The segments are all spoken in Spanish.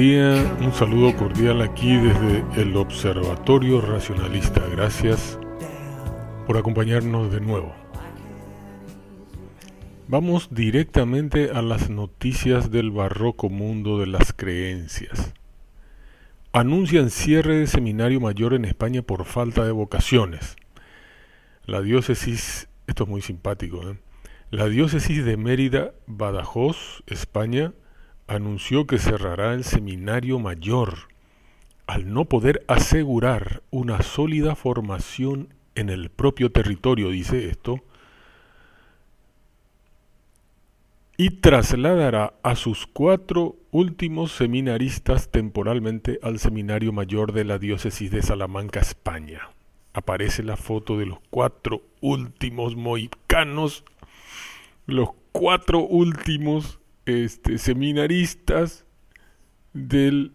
Un saludo cordial aquí desde el Observatorio Racionalista. Gracias por acompañarnos de nuevo. Vamos directamente a las noticias del barroco mundo de las creencias. Anuncian cierre de seminario mayor en España por falta de vocaciones. La diócesis, esto es muy simpático, ¿eh? la diócesis de Mérida, Badajoz, España, anunció que cerrará el seminario mayor al no poder asegurar una sólida formación en el propio territorio, dice esto, y trasladará a sus cuatro últimos seminaristas temporalmente al Seminario Mayor de la Diócesis de Salamanca, España. Aparece la foto de los cuatro últimos mohicanos, los cuatro últimos este, seminaristas del,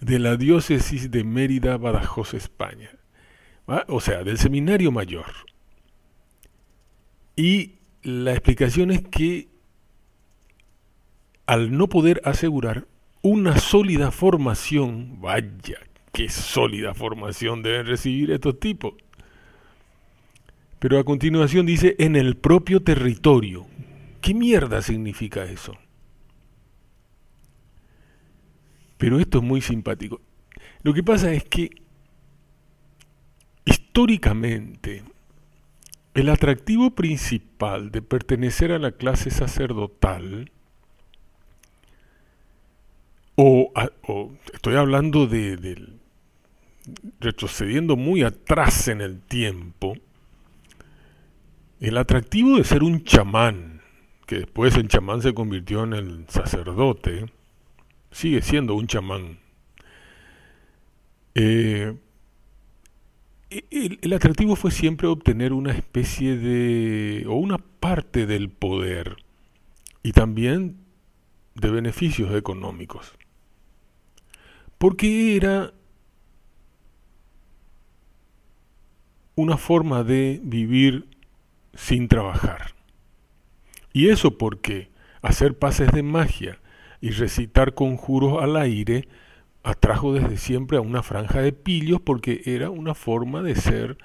de la diócesis de Mérida, Badajoz, España. O sea, del seminario mayor. Y la explicación es que al no poder asegurar una sólida formación, vaya, qué sólida formación deben recibir estos tipos. Pero a continuación dice en el propio territorio. ¿Qué mierda significa eso? Pero esto es muy simpático. Lo que pasa es que históricamente el atractivo principal de pertenecer a la clase sacerdotal, o, estoy hablando de, retrocediendo muy atrás en el tiempo, el atractivo de ser un chamán, que después el chamán se convirtió en el sacerdote, sigue siendo un chamán. Eh, el, atractivo fue siempre obtener una especie de, o una parte del poder y también de beneficios económicos. Porque era una forma de vivir sin trabajar. Y eso porque hacer pases de magia y recitar conjuros al aire atrajo desde siempre a una franja de pillos porque era una forma de ser,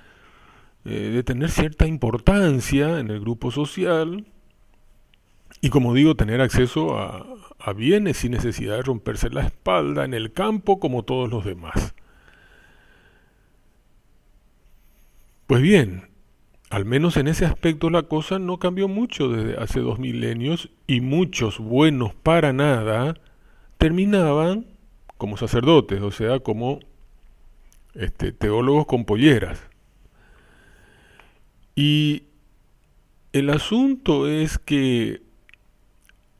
eh, de tener cierta importancia en el grupo social y como digo, tener acceso a, a bienes sin necesidad de romperse la espalda en el campo como todos los demás. Pues bien, al menos en ese aspecto la cosa no cambió mucho desde hace dos milenios y muchos buenos para nada terminaban como sacerdotes, o sea, como este, teólogos con polleras. Y el asunto es que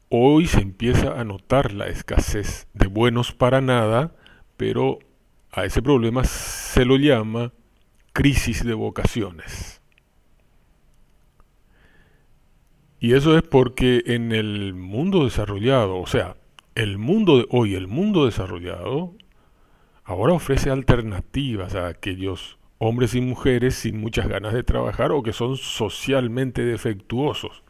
hoy se empieza a notar la escasez de buenos para nada, pero a ese problema se lo llama crisis de vocaciones. Y eso es porque en el mundo desarrollado, o sea, el mundo de hoy, el mundo desarrollado, ahora ofrece alternativas a aquellos hombres y mujeres sin muchas ganas de trabajar o que son socialmente defectuosos.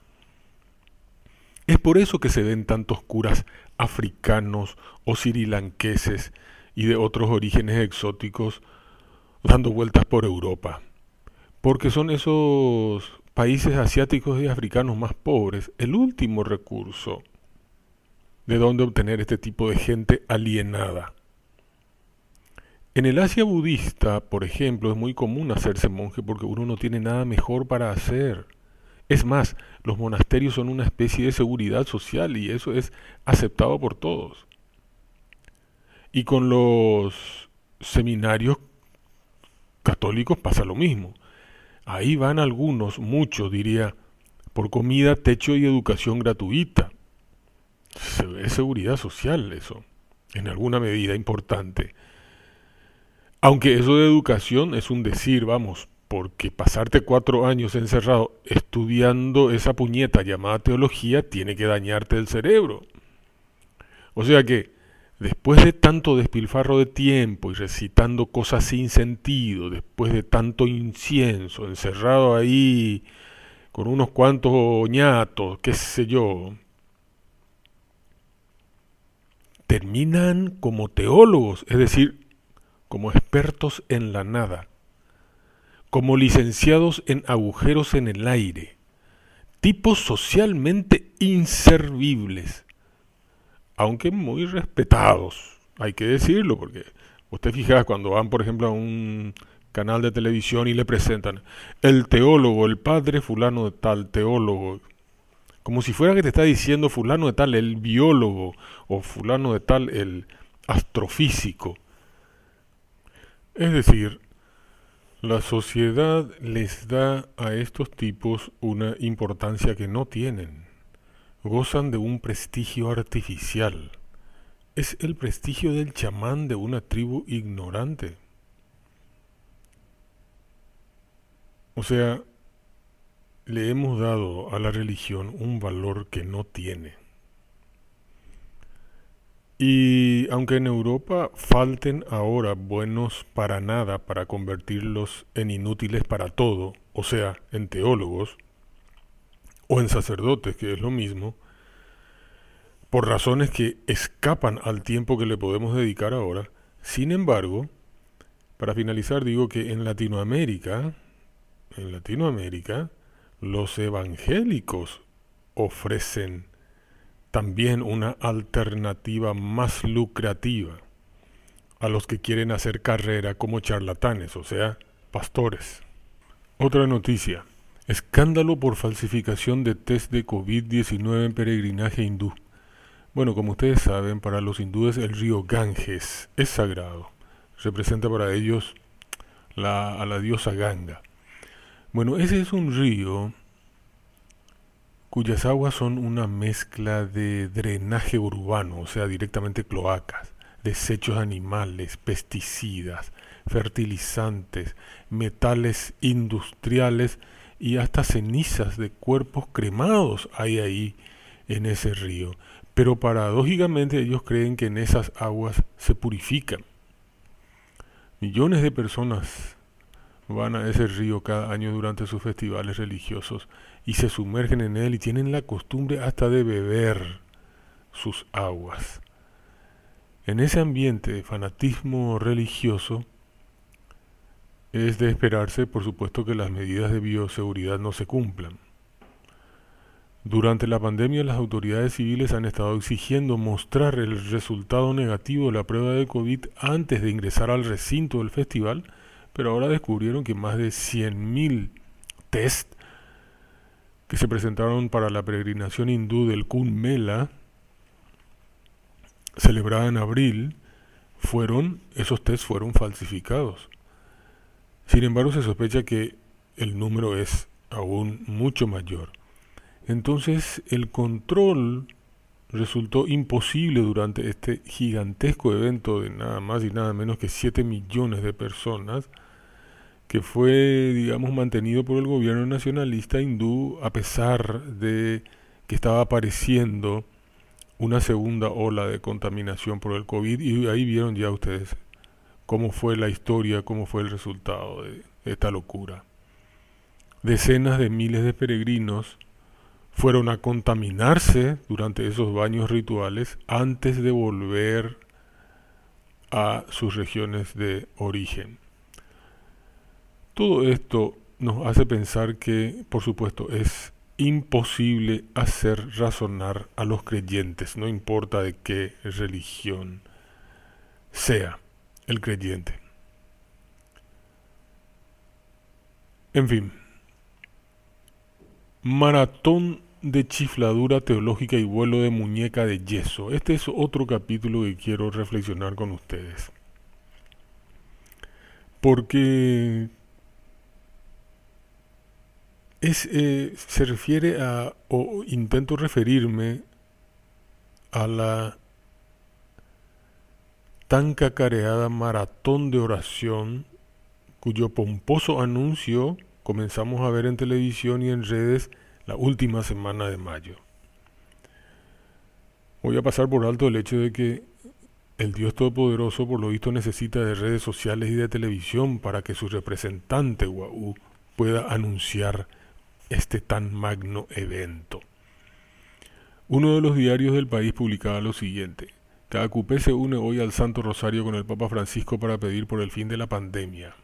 Es por eso que se ven tantos curas africanos o sirilanqueses y de otros orígenes exóticos dando vueltas por Europa. Porque son esos países asiáticos y africanos más pobres el último recurso de dónde obtener este tipo de gente alienada. En el Asia budista, por ejemplo, es muy común hacerse monje porque uno no tiene nada mejor para hacer. Es más, los monasterios son una especie de seguridad social y eso es aceptado por todos. Y con los seminarios católicos pasa lo mismo. Ahí van algunos, muchos diría, por comida, techo y educación gratuita. Es seguridad social eso, en alguna medida importante. Aunque eso de educación es un decir, vamos, porque pasarte cuatro años encerrado estudiando esa puñeta llamada teología tiene que dañarte el cerebro. O sea que, después de tanto despilfarro de tiempo y recitando cosas sin sentido, después de tanto incienso, encerrado ahí con unos cuantos ñatos, qué sé yo, terminan como teólogos, es decir, como expertos en la nada, como licenciados en agujeros en el aire, tipos socialmente inservibles, aunque muy respetados, hay que decirlo, porque usted fija cuando van, por ejemplo, a un canal de televisión y le presentan el teólogo, el padre fulano de tal, teólogo, como si fuera que te está diciendo fulano de tal, el biólogo, o fulano de tal, el astrofísico. Es decir, la sociedad les da a estos tipos una importancia que no tienen. Gozan de un prestigio artificial. Es el prestigio del chamán de una tribu ignorante. O sea, le hemos dado a la religión un valor que no tiene. Y aunque en Europa falten ahora buenos para nada para convertirlos en inútiles para todo, o sea, en teólogos, o en sacerdotes, que es lo mismo, por razones que escapan al tiempo que le podemos dedicar ahora, sin embargo, para finalizar digo que en Latinoamérica, en Latinoamérica, los evangélicos ofrecen también una alternativa más lucrativa a los que quieren hacer carrera como charlatanes, o sea, pastores. Otra noticia. Escándalo por falsificación de test de COVID-19 en peregrinaje hindú. Bueno, como ustedes saben, para los hindúes el río Ganges es sagrado. Representa para ellos a la diosa Ganga. Bueno, ese es un río cuyas aguas son una mezcla de drenaje urbano, o sea, directamente cloacas, desechos animales, pesticidas, fertilizantes, metales industriales y hasta cenizas de cuerpos cremados hay ahí en ese río. Pero paradójicamente ellos creen que en esas aguas se purifican. Millones de personas van a ese río cada año durante sus festivales religiosos y se sumergen en él y tienen la costumbre hasta de beber sus aguas. En ese ambiente de fanatismo religioso es de esperarse, por supuesto, que las medidas de bioseguridad no se cumplan. Durante la pandemia las autoridades civiles han estado exigiendo mostrar el resultado negativo de la prueba de COVID antes de ingresar al recinto del festival, pero ahora descubrieron que más de 100.000 test que se presentaron para la peregrinación hindú del Kumbh Mela, celebrada en abril, fueron, esos test fueron falsificados. Sin embargo, se sospecha que el número es aún mucho mayor. Entonces, el control resultó imposible durante este gigantesco evento de nada más y nada menos que 7 millones de personas, que fue, digamos, mantenido por el gobierno nacionalista hindú a pesar de que estaba apareciendo una segunda ola de contaminación por el COVID y ahí vieron ya ustedes cómo fue la historia, cómo fue el resultado de esta locura. Decenas de miles de peregrinos fueron a contaminarse durante esos baños rituales antes de volver a sus regiones de origen. Todo esto nos hace pensar que, por supuesto, es imposible hacer razonar a los creyentes, no importa de qué religión sea el creyente. En fin, Maratón de chifladura teológica y vuelo de muñeca de yeso. Este es otro capítulo que quiero reflexionar con ustedes. Porque es, eh, se refiere a, o intento referirme a la tan cacareada maratón de oración cuyo pomposo anuncio comenzamos a ver en televisión y en redes la última semana de mayo. Voy a pasar por alto el hecho de que el Dios Todopoderoso por lo visto necesita de redes sociales y de televisión para que su representante Guau pueda anunciar este tan magno evento. Uno de los diarios del país publicaba lo siguiente. Cacupé se une hoy al Santo Rosario con el Papa Francisco para pedir por el fin de la pandemia.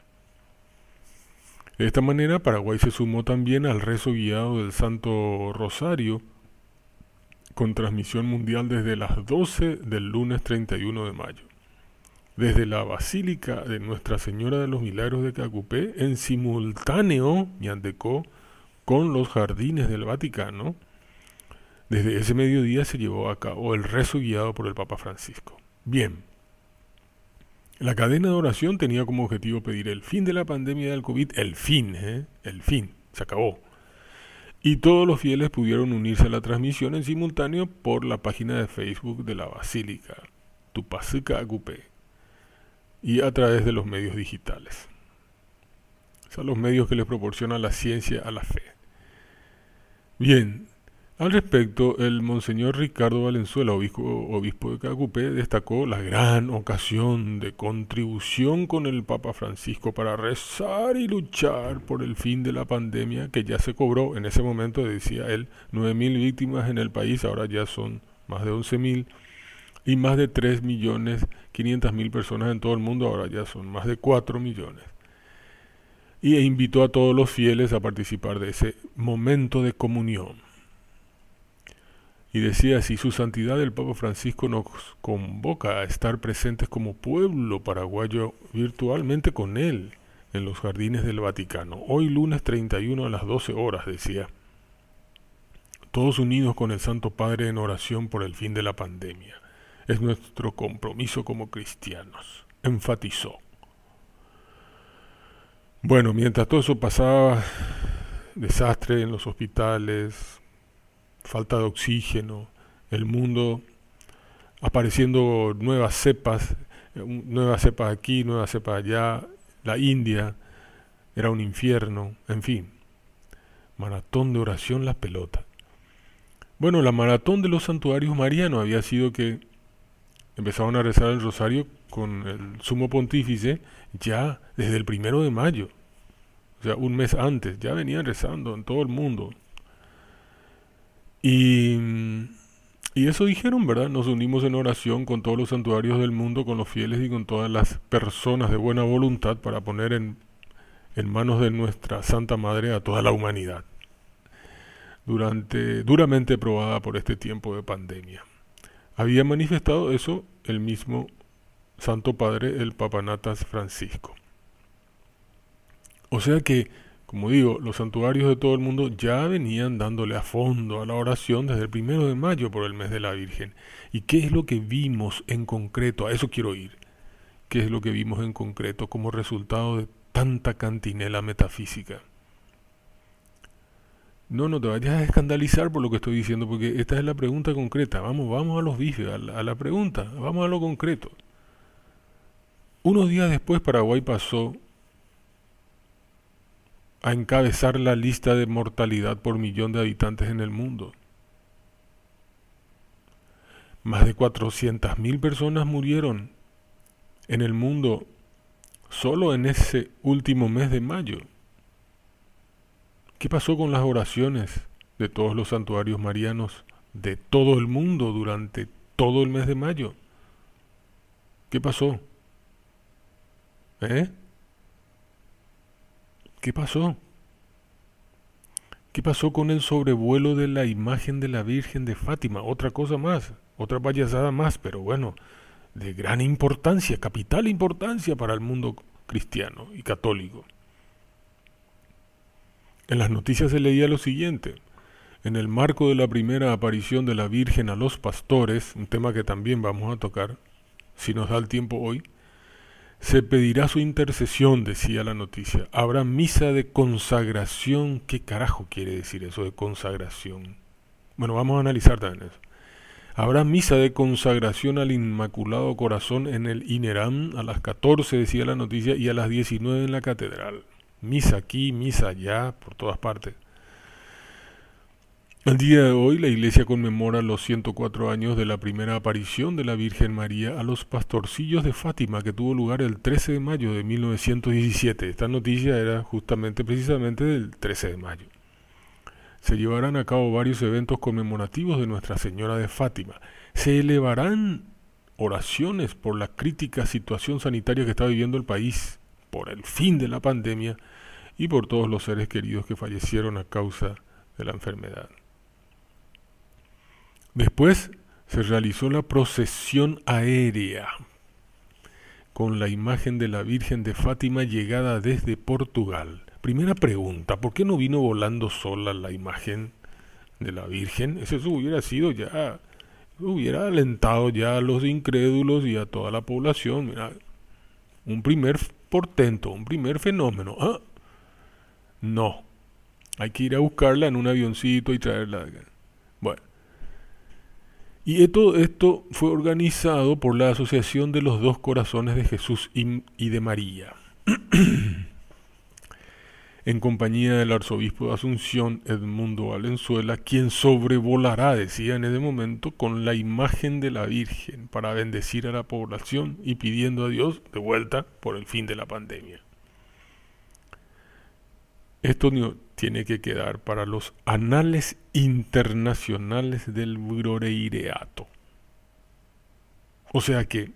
De esta manera, Paraguay se sumó también al rezo guiado del Santo Rosario con transmisión mundial desde las 12 del lunes 31 de mayo. Desde la Basílica de Nuestra Señora de los Milagros de Cacupé, en simultáneo, Ñandecó, con los jardines del Vaticano, desde ese mediodía se llevó a cabo el rezo guiado por el Papa Francisco. Bien, la cadena de oración tenía como objetivo pedir el fin de la pandemia del COVID, el fin, ¿eh? el fin, se acabó. Y todos los fieles pudieron unirse a la transmisión en simultáneo por la página de Facebook de la Basílica, Tupasuca Agupé, y a través de los medios digitales. O sea, los medios que les proporciona la ciencia a la fe. Bien, al respecto, el monseñor Ricardo Valenzuela, obispo, de Cacupé, destacó la gran ocasión de contribución con el Papa Francisco para rezar y luchar por el fin de la pandemia que ya se cobró. En ese momento, decía él, 9.000 víctimas en el país, ahora ya son más de 11.000 y más de 3 millones 500 mil personas en todo el mundo, ahora ya son más de 4 millones. Y invitó a todos los fieles a participar de ese momento de comunión. Y decía, si su santidad el Papa Francisco nos convoca a estar presentes como pueblo paraguayo virtualmente con él en los jardines del Vaticano. Hoy lunes 31 a las 12 horas, decía. Todos unidos con el Santo Padre en oración por el fin de la pandemia. Es nuestro compromiso como cristianos, enfatizó. Bueno, mientras todo eso pasaba, desastre en los hospitales, falta de oxígeno, el mundo apareciendo nuevas cepas, nuevas cepas aquí, nuevas cepas allá, la India era un infierno, en fin. Maratón de oración las pelotas. Bueno, la maratón de los santuarios marianos había sido que empezaron a rezar el rosario con el sumo pontífice ya desde el primero de mayo, o sea, un mes antes, ya venían rezando en todo el mundo, y, y eso dijeron, ¿verdad? Nos unimos en oración con todos los santuarios del mundo, con los fieles y con todas las personas de buena voluntad para poner en, en manos de nuestra Santa Madre a toda la humanidad, durante, duramente probada por este tiempo de pandemia. Había manifestado eso el mismo Santo Padre, el Papanatas Francisco. O sea que como digo, los santuarios de todo el mundo ya venían dándole a fondo a la oración desde el primero de mayo por el mes de la Virgen. ¿Y qué es lo que vimos en concreto? A eso quiero ir. ¿Qué es lo que vimos en concreto como resultado de tanta cantinela metafísica? No, no te vayas a escandalizar por lo que estoy diciendo, porque esta es la pregunta concreta. Vamos, vamos a los bifes, a a la pregunta, vamos a lo concreto. Unos días después Paraguay pasó a encabezar la lista de mortalidad por millón de habitantes en el mundo. Más de 400.000 personas murieron en el mundo solo en ese último mes de mayo. ¿Qué pasó con las oraciones de todos los santuarios marianos de todo el mundo durante todo el mes de mayo? ¿Qué pasó? ¿Eh? ¿Qué pasó? ¿Qué pasó con el sobrevuelo de la imagen de la Virgen de Fátima? Otra cosa más, otra payasada más, pero bueno, de gran importancia, capital importancia para el mundo cristiano y católico. En las noticias se leía lo siguiente. en el marco de la primera aparición de la Virgen a los pastores, un tema que también vamos a tocar, si nos da el tiempo hoy, se pedirá su intercesión, decía la noticia. Habrá misa de consagración. ¿Qué carajo quiere decir eso de consagración? Bueno, vamos a analizar también eso. Habrá misa de consagración al Inmaculado Corazón en el Inerán a las 14, decía la noticia, y a las 19 en la catedral. Misa aquí, misa allá, por todas partes. El día de hoy la iglesia conmemora los 104 años de la primera aparición de la Virgen María a los pastorcillos de Fátima que tuvo lugar el 13 de mayo de 1917. Esta noticia era justamente precisamente del 13 de mayo. Se llevarán a cabo varios eventos conmemorativos de Nuestra Señora de Fátima. Se elevarán oraciones por la crítica situación sanitaria que está viviendo el país, por el fin de la pandemia y por todos los seres queridos que fallecieron a causa de la enfermedad. Después se realizó la procesión aérea con la imagen de la Virgen de Fátima llegada desde Portugal. Primera pregunta, ¿por qué no vino volando sola la imagen de la Virgen? Eso hubiera sido ya, hubiera alentado ya a los incrédulos y a toda la población. Mira, un primer portento, un primer fenómeno. Ah, no, hay que ir a buscarla en un avioncito y traerla. Bueno, y todo esto fue organizado por la Asociación de los Dos Corazones de Jesús y de María, en compañía del arzobispo de Asunción, Edmundo Valenzuela, quien sobrevolará, decía en ese momento, con la imagen de la Virgen para bendecir a la población y pidiendo a Dios de vuelta por el fin de la pandemia. Esto tiene que quedar para los anales internacionales del broreireato. O sea que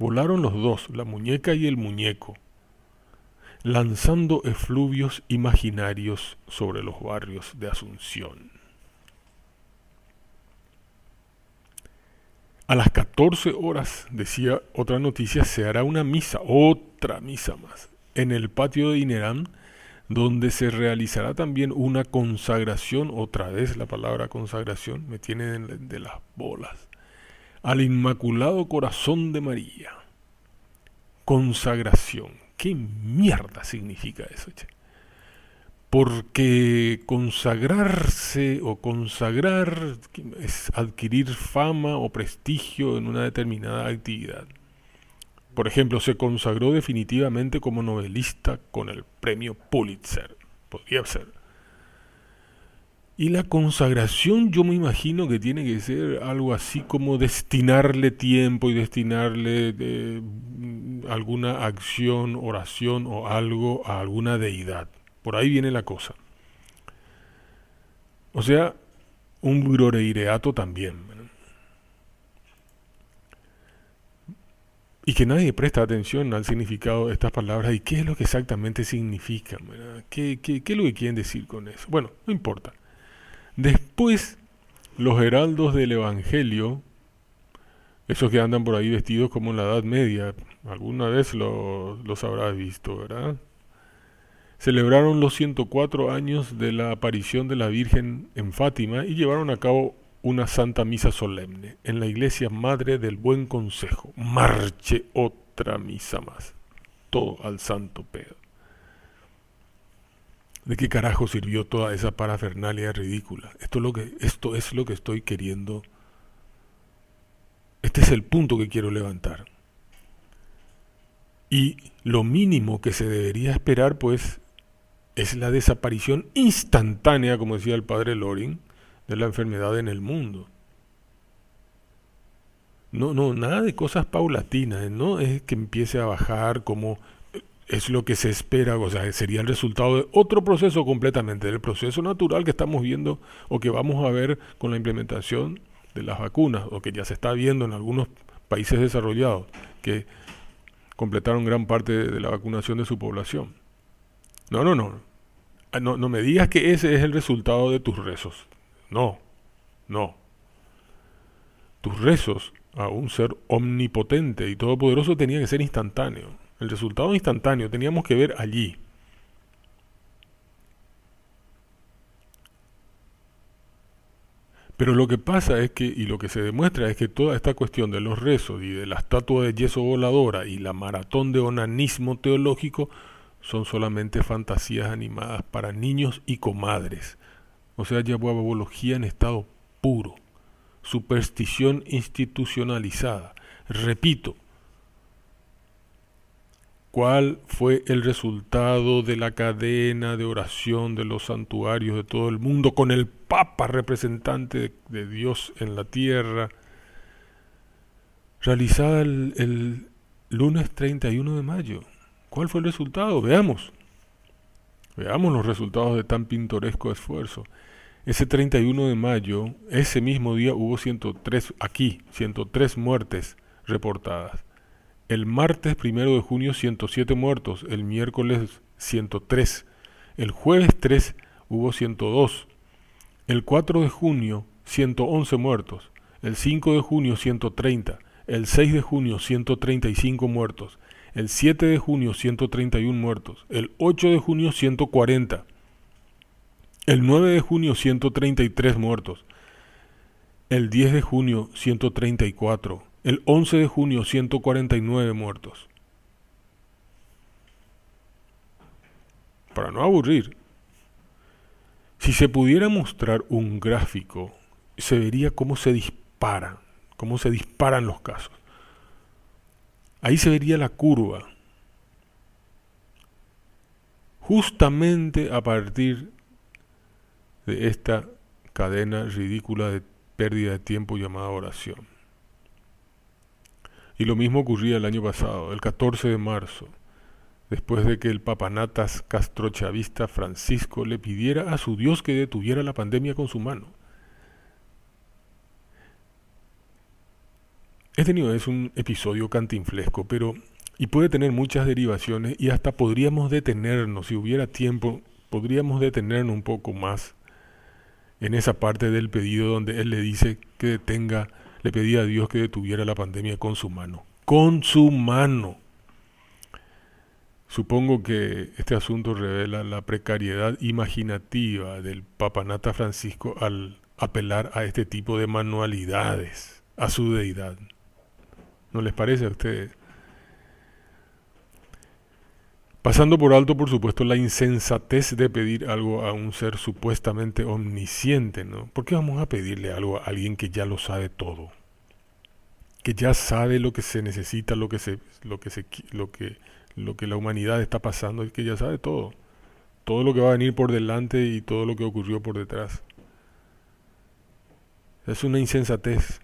volaron los dos, la muñeca y el muñeco, lanzando efluvios imaginarios sobre los barrios de Asunción. A las 14 horas, decía otra noticia, se hará una misa, otra misa más, en el patio de Inerán, donde se realizará también una consagración, otra vez la palabra consagración, me tiene de las bolas, al Inmaculado Corazón de María. Consagración. ¿Qué mierda significa eso? Porque consagrarse o consagrar es adquirir fama o prestigio en una determinada actividad. Por ejemplo, se consagró definitivamente como novelista con el premio Pulitzer. Podría ser. Y la consagración yo me imagino que tiene que ser algo así como destinarle tiempo y destinarle eh, alguna acción, oración o algo a alguna deidad. Por ahí viene la cosa. O sea, un gloreireato también. Y que nadie presta atención al significado de estas palabras y qué es lo que exactamente significan, ¿Qué, qué, qué es lo que quieren decir con eso? Bueno, no importa. Después, los heraldos del Evangelio, esos que andan por ahí vestidos como en la Edad Media, alguna vez los habrás visto, ¿verdad? Celebraron los 104 años de la aparición de la Virgen en Fátima y llevaron a cabo una santa misa solemne en la iglesia madre del buen consejo. Marche otra misa más. Todo al santo pedo. ¿De qué carajo sirvió toda esa parafernalia ridícula? Esto es lo que, esto es lo que estoy queriendo. Este es el punto que quiero levantar. Y lo mínimo que se debería esperar, pues, es la desaparición instantánea, como decía el padre Loring, de la enfermedad en el mundo. No, no, nada de cosas paulatinas, no es que empiece a bajar como es lo que se espera, o sea, sería el resultado de otro proceso completamente, del proceso natural que estamos viendo o que vamos a ver con la implementación de las vacunas, o que ya se está viendo en algunos países desarrollados, que completaron gran parte de la vacunación de su población. No, no, no. No, no me digas que ese es el resultado de tus rezos. No, no. Tus rezos a un ser omnipotente y todopoderoso tenía que ser instantáneo. El resultado instantáneo teníamos que ver allí. Pero lo que pasa es que, y lo que se demuestra es que toda esta cuestión de los rezos y de la estatua de yeso voladora y la maratón de onanismo teológico son solamente fantasías animadas para niños y comadres. O sea, yabuabología en estado puro, superstición institucionalizada. Repito, ¿Cuál fue el resultado de la cadena de oración de los santuarios de todo el mundo con el Papa representante de Dios en la tierra? Realizada el, lunes 31 de mayo. ¿Cuál fue el resultado? Veamos. Veamos los resultados de tan pintoresco esfuerzo. Ese 31 de mayo, ese mismo día hubo 103, aquí, 103 muertes reportadas. El martes primero de junio 107 muertos, el miércoles 103, el jueves 3 hubo 102, el 4 de junio 111 muertos, el 5 de junio 130, el 6 de junio 135 muertos, el 7 de junio 131 muertos, el 8 de junio 140, el 9 de junio 133 muertos, el 10 de junio 134, el 11 de junio, 149 muertos. Para no aburrir, si se pudiera mostrar un gráfico, se vería cómo se disparan, cómo se disparan los casos. Ahí se vería la curva. Justamente a partir de esta cadena ridícula de pérdida de tiempo llamada oración. Y lo mismo ocurría el año pasado, el 14 de marzo, después de que el papanatas castrochavista Francisco le pidiera a su Dios que detuviera la pandemia con su mano. He tenido es un episodio cantinflesco, pero y puede tener muchas derivaciones y hasta podríamos detenernos, si hubiera tiempo, podríamos detenernos un poco más en esa parte del pedido donde él le dice que detenga le pedía a Dios que detuviera la pandemia con su mano. Con su mano. Supongo que este asunto revela la precariedad imaginativa del papanata Francisco al apelar a este tipo de manualidades, a su deidad. ¿No les parece a ustedes? Pasando por alto, por supuesto, la insensatez de pedir algo a un ser supuestamente omnisciente, ¿no? ¿Por qué vamos a pedirle algo a alguien que ya lo sabe todo? Que ya sabe lo que se necesita, lo que se, lo que se, lo que, lo que la humanidad está pasando, y que ya sabe todo. Todo lo que va a venir por delante y todo lo que ocurrió por detrás. Es una insensatez.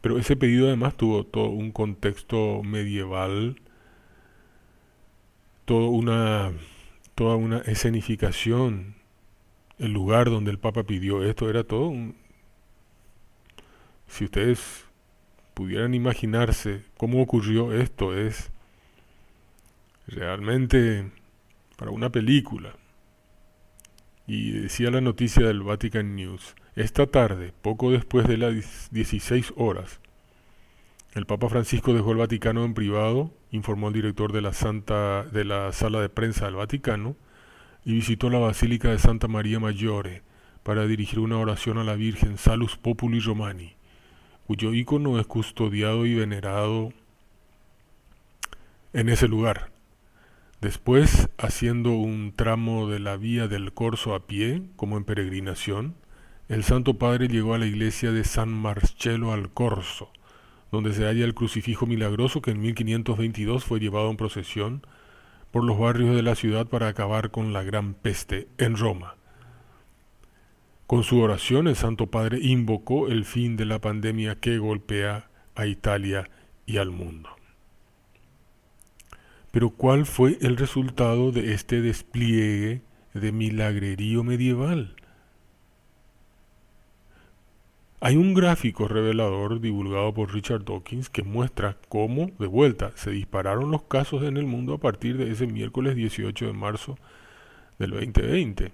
Pero ese pedido además tuvo todo un contexto medieval toda una, toda una escenificación. El lugar donde el Papa pidió esto era todo un... Si ustedes pudieran imaginarse cómo ocurrió esto, es realmente para una película. Y decía la noticia del Vatican News, esta tarde, poco después de las 16 horas, el Papa Francisco dejó el Vaticano en privado, informó el director de la, Santa, de la Sala de Prensa del Vaticano, y visitó la Basílica de Santa María Maggiore para dirigir una oración a la Virgen Salus Populi Romani, cuyo ícono es custodiado y venerado en ese lugar. Después, haciendo un tramo de la vía del Corso a pie, como en peregrinación, el Santo Padre llegó a la iglesia de San Marcello al Corso, donde se halla el crucifijo milagroso que en 1522 fue llevado en procesión por los barrios de la ciudad para acabar con la gran peste en Roma. Con su oración el Santo Padre invocó el fin de la pandemia que golpea a Italia y al mundo. Pero ¿cuál fue el resultado de este despliegue de milagrerío medieval? Hay un gráfico revelador divulgado por Richard Dawkins que muestra cómo, de vuelta, se dispararon los casos en el mundo a partir de ese miércoles 18 de marzo del 2020.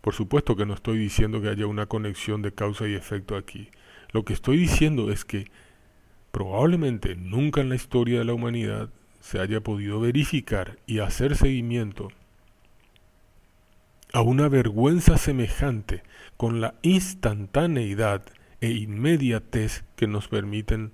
Por supuesto que no estoy diciendo que haya una conexión de causa y efecto aquí. Lo que estoy diciendo es que probablemente nunca en la historia de la humanidad se haya podido verificar y hacer seguimiento a una vergüenza semejante con la instantaneidad e inmediatez que nos permiten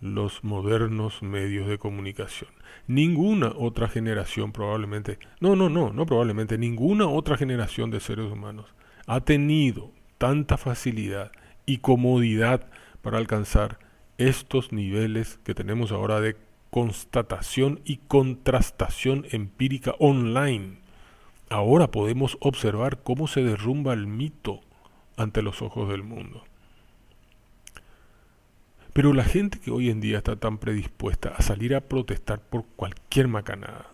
los modernos medios de comunicación. Ninguna otra generación probablemente, no, no, no, no probablemente, ninguna otra generación de seres humanos ha tenido tanta facilidad y comodidad para alcanzar estos niveles que tenemos ahora de constatación y contrastación empírica online. Ahora podemos observar cómo se derrumba el mito ante los ojos del mundo. Pero la gente que hoy en día está tan predispuesta a salir a protestar por cualquier macanada,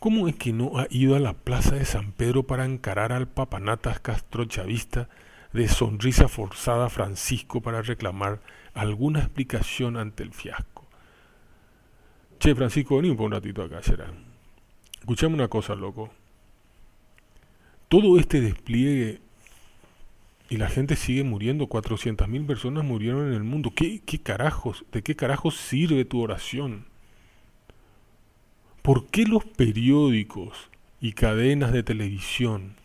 ¿cómo es que no ha ido a la plaza de San Pedro para encarar al papanatas castrochavista de sonrisa forzada Francisco para reclamar alguna explicación ante el fiasco? Che, Francisco, vení un ratito acá, será. Escuchame una cosa, loco. Todo este despliegue y la gente sigue muriendo, 400.000 personas murieron en el mundo. ¿Qué, ¿Qué carajos? ¿De qué carajos sirve tu oración? ¿Por qué los periódicos y cadenas de televisión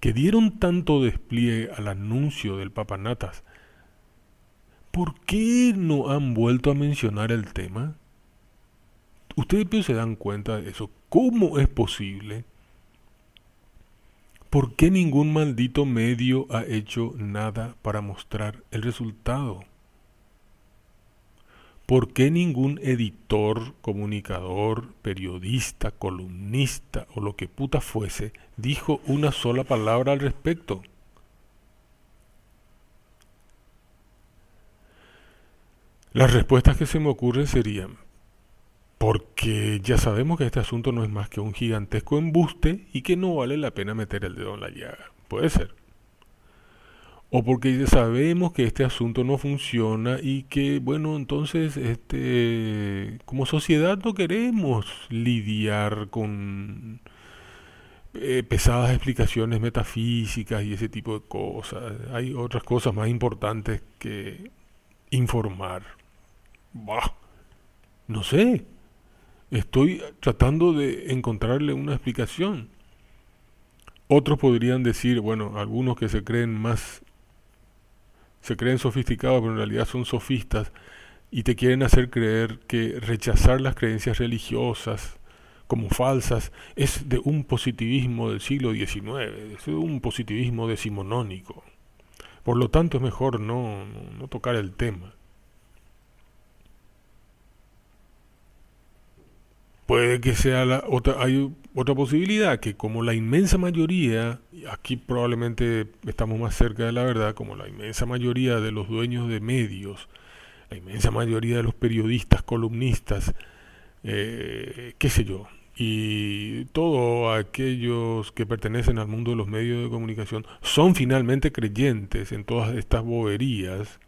que dieron tanto despliegue al anuncio del papanatas, ¿por qué no han vuelto a mencionar el tema? Ustedes se dan cuenta de eso. ¿Cómo es posible? ¿Por qué ningún maldito medio ha hecho nada para mostrar el resultado? ¿Por qué ningún editor, comunicador, periodista, columnista o lo que puta fuese dijo una sola palabra al respecto? Las respuestas que se me ocurren serían, porque ya sabemos que este asunto no es más que un gigantesco embuste y que no vale la pena meter el dedo en la llaga. Puede ser. O porque ya sabemos que este asunto no funciona y que, bueno, entonces, este, como sociedad no queremos lidiar con eh, pesadas explicaciones metafísicas y ese tipo de cosas. Hay otras cosas más importantes que informar. Bah, no sé. Estoy tratando de encontrarle una explicación. Otros podrían decir, bueno, algunos que se creen más, se creen sofisticados, pero en realidad son sofistas y te quieren hacer creer que rechazar las creencias religiosas como falsas es de un positivismo del siglo XIX, es de un positivismo decimonónico. Por lo tanto es mejor no, no tocar el tema. Puede que sea la otra, hay otra posibilidad, que como la inmensa mayoría, aquí probablemente estamos más cerca de la verdad, como la inmensa mayoría de los dueños de medios, la inmensa mayoría de los periodistas, columnistas, eh, qué sé yo, y todos aquellos que pertenecen al mundo de los medios de comunicación son finalmente creyentes en todas estas boberías,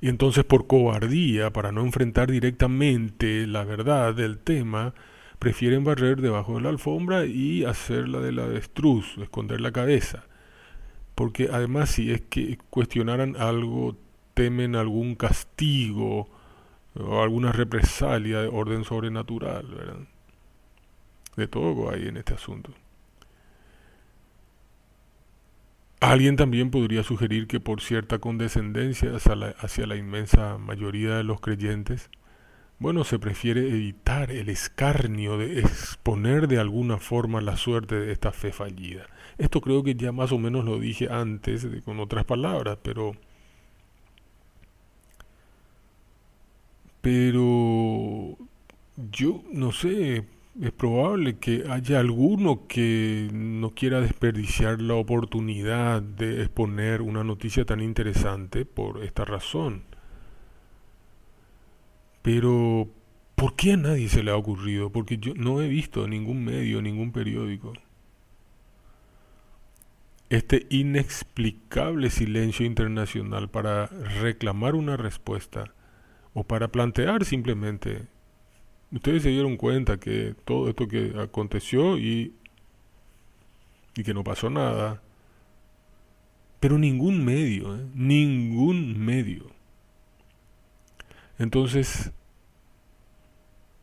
y entonces por cobardía, para no enfrentar directamente la verdad del tema, prefieren barrer debajo de la alfombra y hacer la de la destruz, esconder la cabeza. Porque además si es que cuestionaran algo, temen algún castigo o alguna represalia de orden sobrenatural, ¿verdad? De todo hay en este asunto. Alguien también podría sugerir que por cierta condescendencia hacia la, inmensa mayoría de los creyentes, bueno, se prefiere evitar el escarnio de exponer de alguna forma la suerte de esta fe fallida. Esto creo que ya más o menos lo dije antes con otras palabras, pero pero yo no sé, es probable que haya alguno que no quiera desperdiciar la oportunidad de exponer una noticia tan interesante por esta razón. Pero, ¿por qué a nadie se le ha ocurrido? Porque yo no he visto ningún medio, ningún periódico. Este inexplicable silencio internacional para reclamar una respuesta o para plantear simplemente ustedes se dieron cuenta que todo esto que aconteció y, y que no pasó nada. Pero ningún medio, ¿eh? ningún medio. Entonces,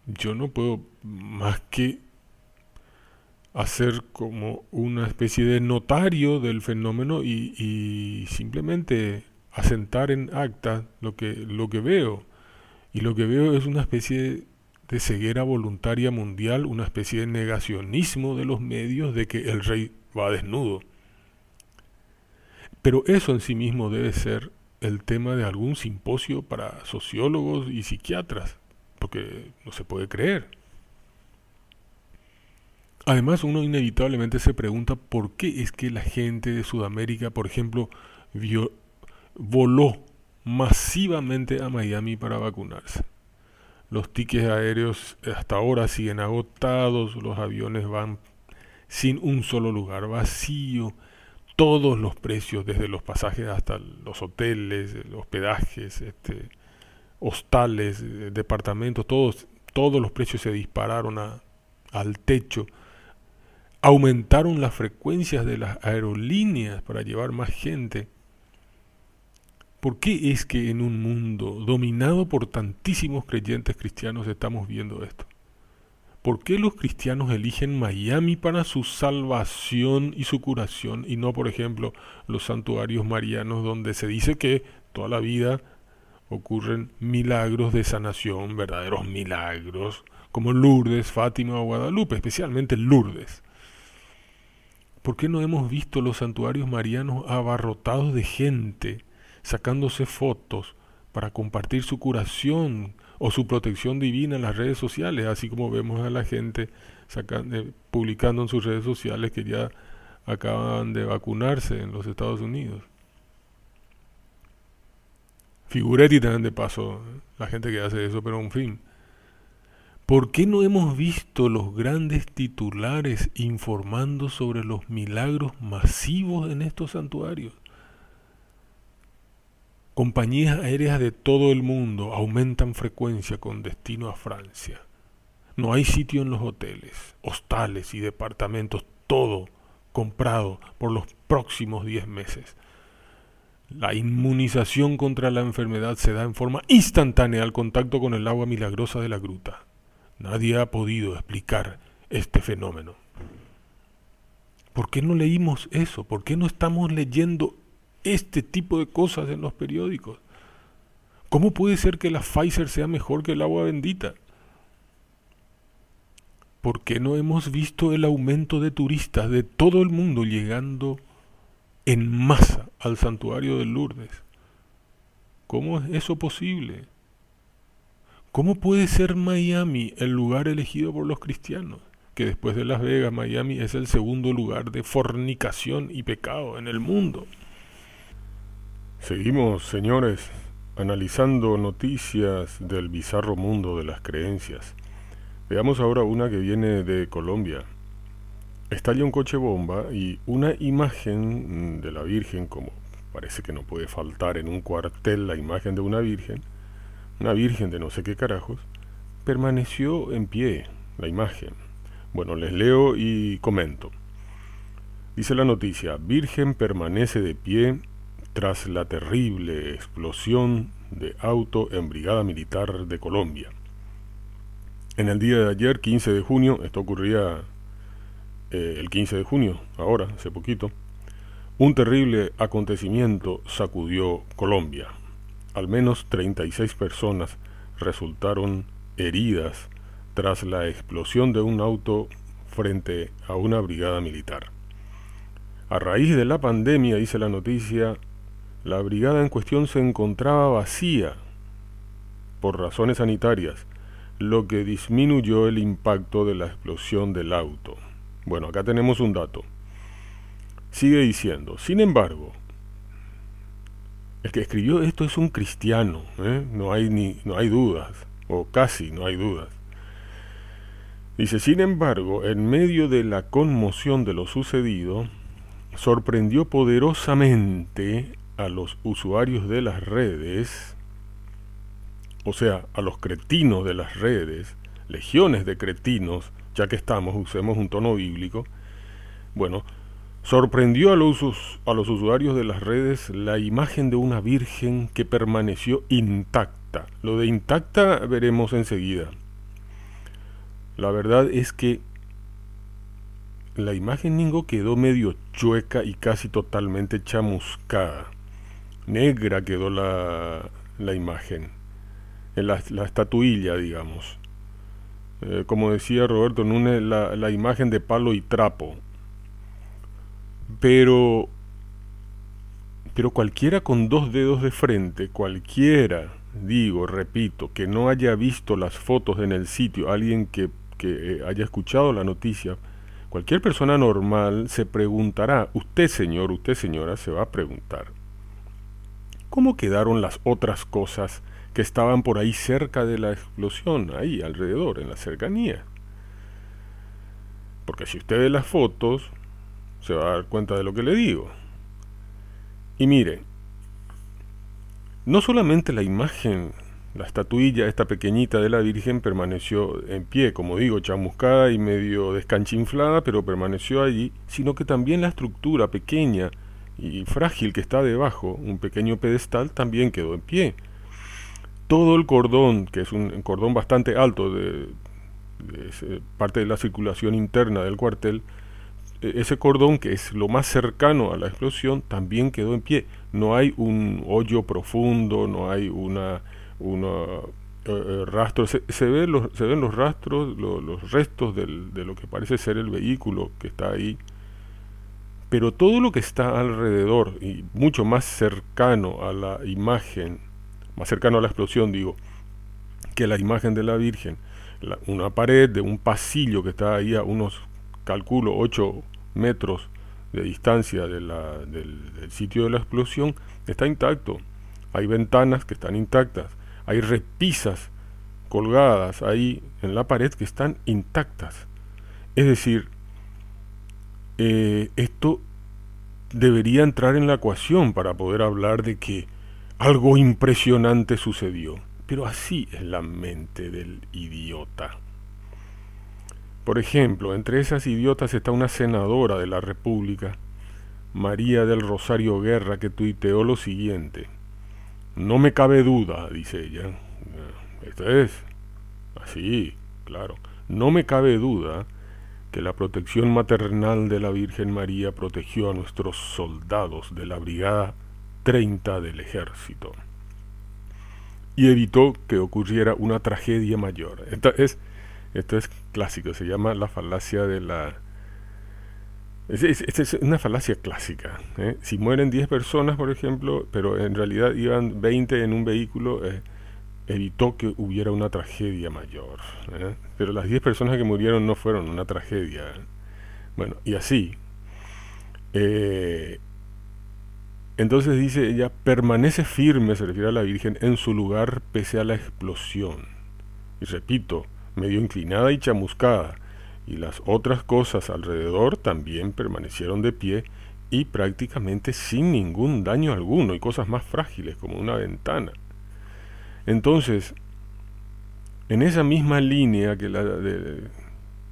yo no puedo más que a ser como una especie de notario del fenómeno y, y simplemente asentar en acta lo que, lo que veo. Y lo que veo es una especie de ceguera voluntaria mundial, una especie de negacionismo de los medios de que el rey va desnudo. Pero eso en sí mismo debe ser el tema de algún simposio para sociólogos y psiquiatras, porque no se puede creer. Además, uno inevitablemente se pregunta por qué es que la gente de Sudamérica, por ejemplo, voló masivamente a Miami para vacunarse. Los tickets aéreos hasta ahora siguen agotados, los aviones van sin un solo lugar vacío, todos los precios, desde los pasajes hasta los hoteles, hospedajes, este, hostales, eh, departamentos, todos, todos los precios se dispararon al techo. Aumentaron las frecuencias de las aerolíneas para llevar más gente. ¿Por qué es que en un mundo dominado por tantísimos creyentes cristianos estamos viendo esto? ¿Por qué los cristianos eligen Miami para su salvación y su curación y no, por ejemplo, los santuarios marianos donde se dice que toda la vida ocurren milagros de sanación, verdaderos milagros, como Lourdes, Fátima o Guadalupe, especialmente Lourdes? ¿Por qué no hemos visto los santuarios marianos abarrotados de gente? Sacándose fotos para compartir su curación o su protección divina en las redes sociales, así como vemos a la gente eh, publicando en sus redes sociales que ya acaban de vacunarse en los Estados Unidos. Figuretti también de paso, la gente que hace eso, pero en fin. ¿Por qué no hemos visto los grandes titulares informando sobre los milagros masivos en estos santuarios? Compañías aéreas de todo el mundo aumentan frecuencia con destino a Francia. No hay sitio en los hoteles, hostales y departamentos, todo comprado por los próximos 10 meses. La inmunización contra la enfermedad se da en forma instantánea al contacto con el agua milagrosa de la gruta. Nadie ha podido explicar este fenómeno. ¿Por qué no leímos eso? ¿Por qué no estamos leyendo este tipo de cosas en los periódicos. ¿Cómo puede ser que la Pfizer sea mejor que el agua bendita? ¿Por qué no hemos visto el aumento de turistas de todo el mundo llegando en masa al santuario de Lourdes? ¿Cómo es eso posible? ¿Cómo puede ser Miami el lugar elegido por los cristianos? Que después de Las Vegas, Miami es el segundo lugar de fornicación y pecado en el mundo. Seguimos, señores, analizando noticias del bizarro mundo de las creencias. Veamos ahora una que viene de Colombia. Estalla un coche bomba y una imagen de la Virgen, como parece que no puede faltar en un cuartel la imagen de una Virgen, una Virgen de no sé qué carajos, permaneció en pie la imagen. Bueno, les leo y comento. Dice la noticia, Virgen permanece de pie tras la terrible explosión de auto en Brigada Militar de Colombia. En el día de ayer, 15 de junio, esto ocurría eh, el 15 de junio, ahora, hace poquito, un terrible acontecimiento sacudió Colombia. Al menos 36 personas resultaron heridas tras la explosión de un auto frente a una brigada militar. A raíz de la pandemia, dice la noticia, la brigada en cuestión se encontraba vacía por razones sanitarias, lo que disminuyó el impacto de la explosión del auto. Bueno, acá tenemos un dato. Sigue diciendo, sin embargo, el que escribió esto es un cristiano, ¿eh? no, hay ni, no hay dudas, o casi no hay dudas. Dice, sin embargo, en medio de la conmoción de lo sucedido, sorprendió poderosamente a los usuarios de las redes, o sea, a los cretinos de las redes, legiones de cretinos, ya que estamos, usemos un tono bíblico, bueno, sorprendió a los, a los usuarios de las redes la imagen de una virgen que permaneció intacta. Lo de intacta veremos enseguida. La verdad es que la imagen Ningo quedó medio chueca y casi totalmente chamuscada. Negra quedó la, la imagen, en la, estatuilla, digamos. Eh, como decía Roberto Núñez, la, la imagen de palo y trapo. Pero, pero cualquiera con dos dedos de frente, cualquiera, digo, repito, que no haya visto las fotos en el sitio, alguien que, que eh, haya escuchado la noticia, cualquier persona normal se preguntará, usted señor, usted señora, se va a preguntar, ¿cómo quedaron las otras cosas que estaban por ahí cerca de la explosión, ahí alrededor, en la cercanía? Porque si usted ve las fotos, se va a dar cuenta de lo que le digo. Y mire, no solamente la imagen, la estatuilla, esta pequeñita de la Virgen permaneció en pie, como digo, chamuscada y medio descanchinflada, pero permaneció allí, sino que también la estructura pequeña y frágil que está debajo, un pequeño pedestal, también quedó en pie. Todo el cordón, que es un cordón bastante alto de, parte de la circulación interna del cuartel, e-, ese cordón, que es lo más cercano a la explosión, también quedó en pie. No hay un hoyo profundo, no hay una, una eh, eh, rastro. Se, ve los, se ven los rastros, los restos del, de lo que parece ser el vehículo que está ahí. Pero todo lo que está alrededor y mucho más cercano a la imagen, más cercano a la explosión, digo, que la imagen de la Virgen, una pared de un pasillo que está ahí a unos, calculo, 8 metros de distancia de la, del, sitio de la explosión está intacto. Hay ventanas que están intactas, hay repisas colgadas ahí en la pared que están intactas. Es decir, eh, esto debería entrar en la ecuación para poder hablar de que algo impresionante sucedió. Pero así es la mente del idiota. Por ejemplo, entre esas idiotas está una senadora de la República, María del Rosario Guerra, que tuiteó lo siguiente. No me cabe duda, dice ella. Esto es así, claro. No me cabe duda que la protección maternal de la Virgen María protegió a nuestros soldados de la Brigada 30 del Ejército y evitó que ocurriera una tragedia mayor. Esta es esto es clásico, se llama la falacia de la... Es, una falacia clásica. ¿eh? Si mueren 10 personas, por ejemplo, pero en realidad iban 20 en un vehículo, eh, evitó que hubiera una tragedia mayor. ¿eh? Pero las 10 personas que murieron no fueron una tragedia. Bueno, y así. entonces dice ella, permanece firme, se refiere a la Virgen, en su lugar pese a la explosión. Y repito, medio inclinada y chamuscada, y las otras cosas alrededor también permanecieron de pie y prácticamente sin ningún daño alguno, y cosas más frágiles como una ventana. Entonces, en esa misma línea que la de,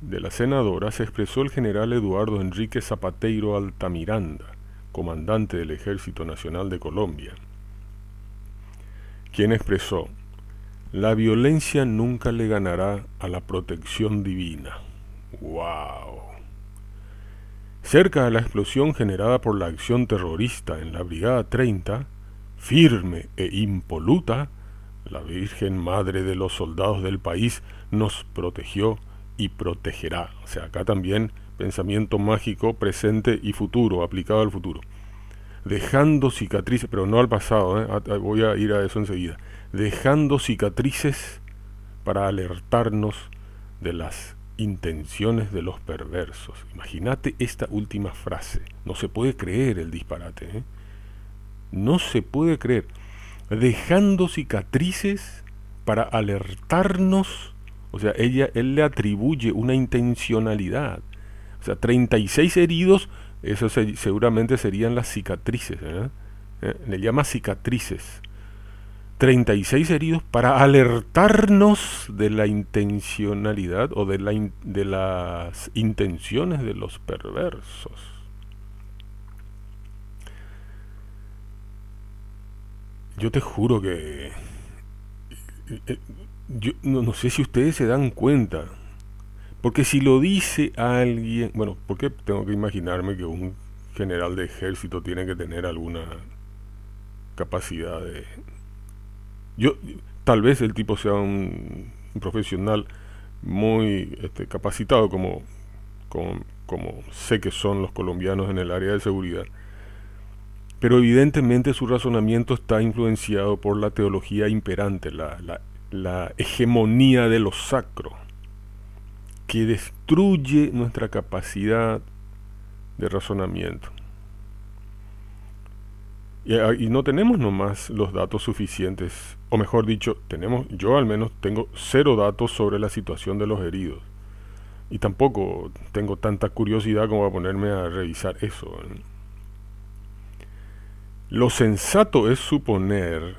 de la senadora se expresó el general Eduardo Enrique Zapateiro Altamiranda, comandante del Ejército Nacional de Colombia, quien expresó, la violencia nunca le ganará a la protección divina. ¡Wow! Cerca de la explosión generada por la acción terrorista en la Brigada 30, firme e impoluta, la Virgen Madre de los soldados del país nos protegió y protegerá. O sea, acá también pensamiento mágico, presente y futuro, aplicado al futuro. Dejando cicatrices, pero no al pasado, ¿eh? voy a ir a eso enseguida dejando cicatrices para alertarnos de las intenciones de los perversos. Imagínate esta última frase. No se puede creer el disparate. ¿eh? No se puede creer. Dejando cicatrices para alertarnos. O sea, ella, él le atribuye una intencionalidad. O sea, 36 heridos, eso seguramente serían las cicatrices. ¿eh? Le llama cicatrices 36 heridos para alertarnos de la intencionalidad o de, la de las intenciones de los perversos. Yo te juro que... Eh, yo no, no sé si ustedes se dan cuenta, Porque si lo dice alguien, bueno, ¿por qué tengo que imaginarme que un general de ejército tiene que tener alguna capacidad de... Yo, tal vez el tipo sea un, profesional muy este, capacitado como, como, como sé que son los colombianos en el área de seguridad, pero evidentemente su razonamiento está influenciado por la teología imperante, la, la, la hegemonía de lo sacro, que destruye nuestra capacidad de razonamiento. Y, ah, y, no tenemos nomás los datos suficientes, o mejor dicho, tenemos, yo al menos tengo cero datos sobre la situación de los heridos. Y tampoco tengo tanta curiosidad como a ponerme a revisar eso. Lo sensato es suponer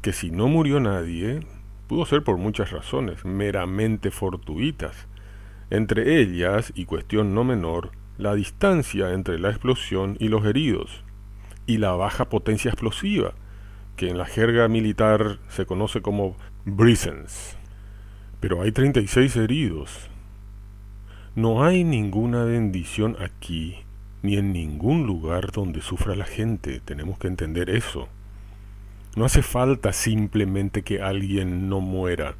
que si no murió nadie, pudo ser por muchas razones, meramente fortuitas, entre ellas, y cuestión no menor, la distancia entre la explosión y los heridos, y la baja potencia explosiva, que en la jerga militar se conoce como brisens. Pero hay 36 heridos. No hay ninguna bendición aquí ni en ningún lugar donde sufra la gente. Tenemos que entender eso. No hace falta simplemente que alguien no muera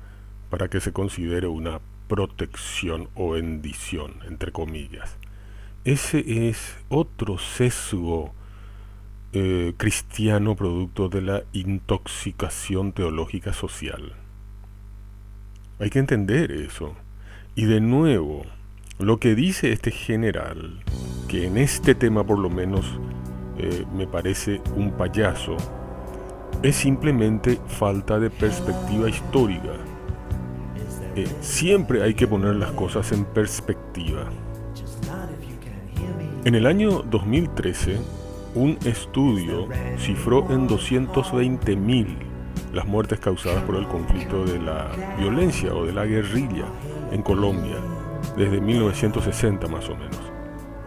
para que se considere una protección o bendición, entre comillas. Ese es otro sesgo eh, cristiano producto de la intoxicación teológica social. Hay que entender eso. Y de nuevo, lo que dice este general, que en este tema por lo menos eh, me parece un payaso, es simplemente falta de perspectiva histórica. Eh, siempre hay que poner las cosas en perspectiva. En el año 2013, un estudio cifró en 220.000 las muertes causadas por el conflicto de la violencia o de la guerrilla en Colombia desde 1960 más o menos.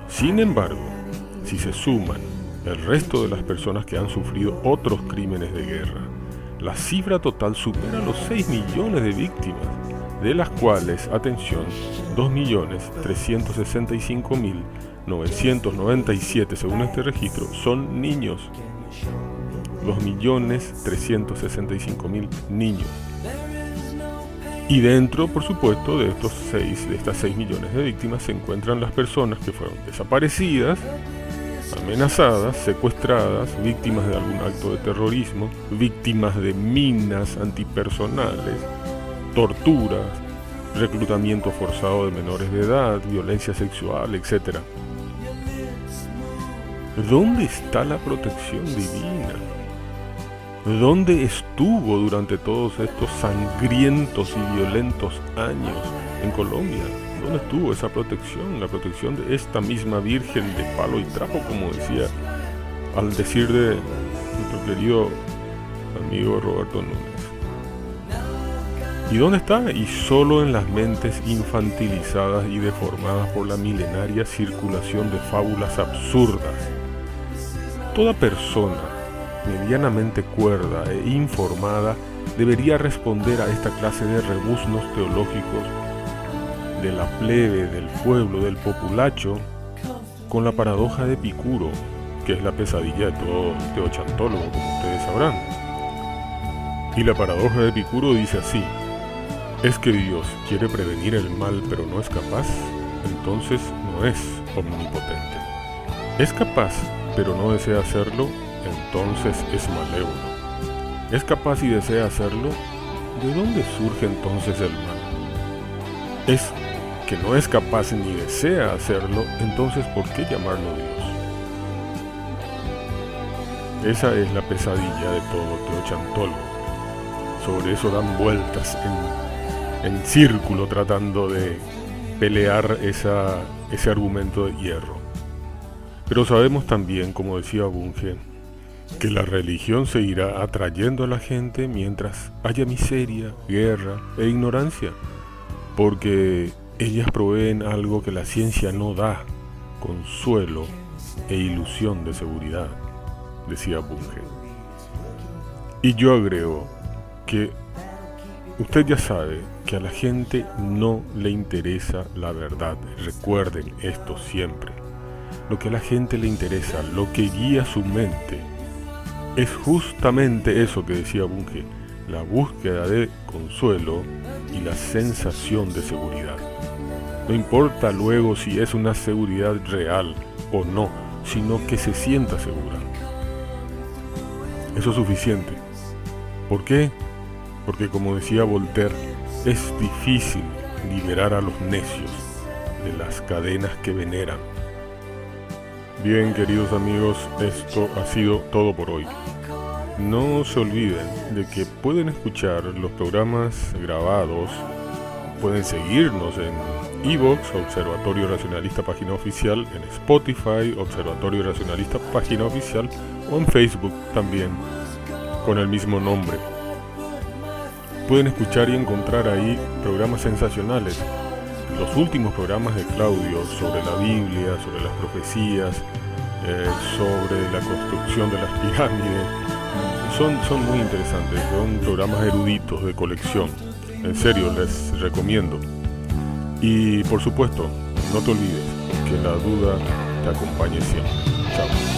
Sin embargo, si se suman el resto de las personas que han sufrido otros crímenes de guerra, la cifra total supera los 6 millones de víctimas, de las cuales, atención, 2.365.997 según este registro son niños. 2.365.000 niños. Y dentro, por supuesto, de estos seis, de estas 6 millones de víctimas se encuentran las personas que fueron desaparecidas, amenazadas, secuestradas, víctimas de algún acto de terrorismo, víctimas de minas antipersonales, torturas, reclutamiento forzado de menores de edad, violencia sexual, etc. ¿Dónde está la protección divina? ¿Dónde estuvo durante todos estos sangrientos y violentos años en Colombia? ¿Dónde estuvo esa protección? La protección de esta misma Virgen de palo y trapo, como decía al decir de nuestro querido amigo Roberto Núñez. ¿Y dónde está? Y solo en las mentes infantilizadas y deformadas por la milenaria circulación de fábulas absurdas. Toda persona medianamente cuerda e informada debería responder a esta clase de rebuznos teológicos de la plebe, del pueblo, del populacho, con la paradoja de Picuro, que es la pesadilla de todo teochantólogo, como ustedes sabrán. Y la paradoja de Picuro dice así, es que Dios quiere prevenir el mal pero no es capaz, entonces no es omnipotente. Es capaz pero no desea hacerlo, entonces es malévolo. ¿Es capaz y desea hacerlo? ¿De dónde surge entonces el mal? Es que no es capaz ni desea hacerlo, entonces ¿por qué llamarlo Dios? Esa es la pesadilla de todo teochantólogo. Sobre eso dan vueltas en, en círculo tratando de pelear esa, ese argumento de hierro. Pero sabemos también, como decía Bunge, que la religión seguirá atrayendo a la gente mientras haya miseria, guerra e ignorancia, porque ellas proveen algo que la ciencia no da, consuelo e ilusión de seguridad, decía Bunge. Y yo agrego que Usted ya sabe que a la gente no le interesa la verdad. Recuerden esto siempre. Lo que a la gente le interesa, lo que guía su mente, es justamente eso que decía Bunge, la búsqueda de consuelo y la sensación de seguridad. No importa luego si es una seguridad real o no, sino que se sienta segura. Eso es suficiente. ¿Por qué? Porque como decía Voltaire, es difícil liberar a los necios de las cadenas que veneran. Bien, queridos amigos, esto ha sido todo por hoy. No se olviden de que pueden escuchar los programas grabados, pueden seguirnos en Evox, Observatorio Racionalista Página Oficial, en Spotify, Observatorio Racionalista Página Oficial, o en Facebook también, con el mismo nombre pueden escuchar y encontrar ahí programas sensacionales. Los últimos programas de Claudio sobre la Biblia, sobre las profecías, eh, sobre la construcción de las pirámides, son, son muy interesantes, son programas eruditos de colección. En serio, les recomiendo. Y por supuesto, no te olvides que la duda te acompañe siempre. Chao.